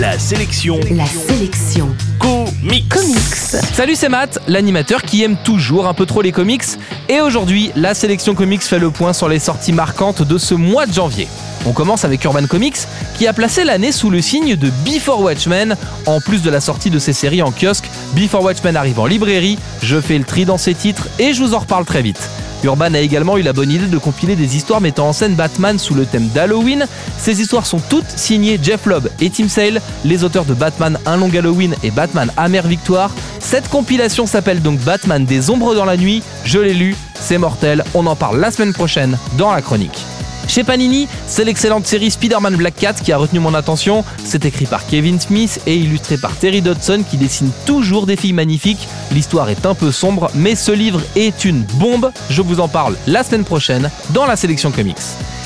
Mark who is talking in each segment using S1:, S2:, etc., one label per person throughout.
S1: La sélection.
S2: La sélection.
S1: Comics.
S2: Comics.
S3: Salut, c'est Matt, l'animateur qui aime toujours un peu trop les comics. Et aujourd'hui, la sélection comics fait le point sur les sorties marquantes de ce mois de janvier. On commence avec Urban Comics, qui a placé l'année sous le signe de Before Watchmen. En plus de la sortie de ses séries en kiosque, Before Watchmen arrive en librairie. Je fais le tri dans ses titres et je vous en reparle très vite. Urban a également eu la bonne idée de compiler des histoires mettant en scène Batman sous le thème d'Halloween. Ces histoires sont toutes signées Jeff Lobb et Tim Sale, les auteurs de Batman Un long Halloween et Batman Amère Victoire. Cette compilation s'appelle donc Batman des ombres dans la nuit. Je l'ai lu, c'est mortel. On en parle la semaine prochaine dans la chronique. Chez Panini, c'est l'excellente série Spider-Man Black Cat qui a retenu mon attention. C'est écrit par Kevin Smith et illustré par Terry Dodson qui dessine toujours des filles magnifiques. L'histoire est un peu sombre, mais ce livre est une bombe. Je vous en parle la semaine prochaine dans la sélection comics.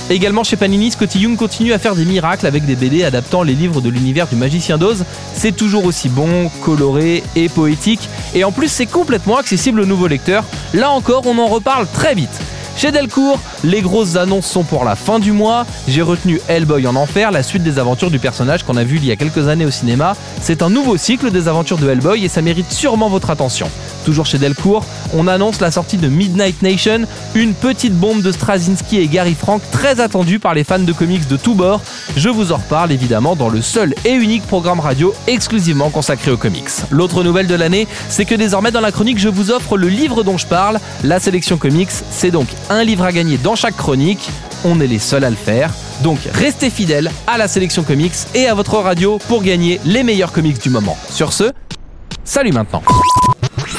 S3: Également chez Panini, Scotty Young continue à faire des miracles avec des BD adaptant les livres de l'univers du magicien d'Oz. C'est toujours aussi bon, coloré et poétique. Et en plus, c'est complètement accessible aux nouveaux lecteurs. Là encore, on en reparle très vite. Chez Delcourt, les grosses annonces sont pour la fin du mois. J'ai retenu Hellboy en enfer, la suite des aventures du personnage qu'on a vu il y a quelques années au cinéma. C'est un nouveau cycle des aventures de Hellboy et ça mérite sûrement votre attention. Toujours chez Delcourt, on annonce la sortie de Midnight Nation, une petite bombe de Straczynski et Gary Frank très attendue par les fans de comics de tous bords. Je vous en reparle évidemment dans le seul et unique programme radio exclusivement consacré aux comics. L'autre nouvelle de l'année, c'est que désormais dans la chronique, je vous offre le livre dont je parle, la sélection comics. C'est donc un livre à gagner dans chaque chronique. On est les seuls à le faire. Donc restez fidèles à la sélection comics et à votre radio pour gagner les meilleurs comics du moment. Sur ce, salut maintenant.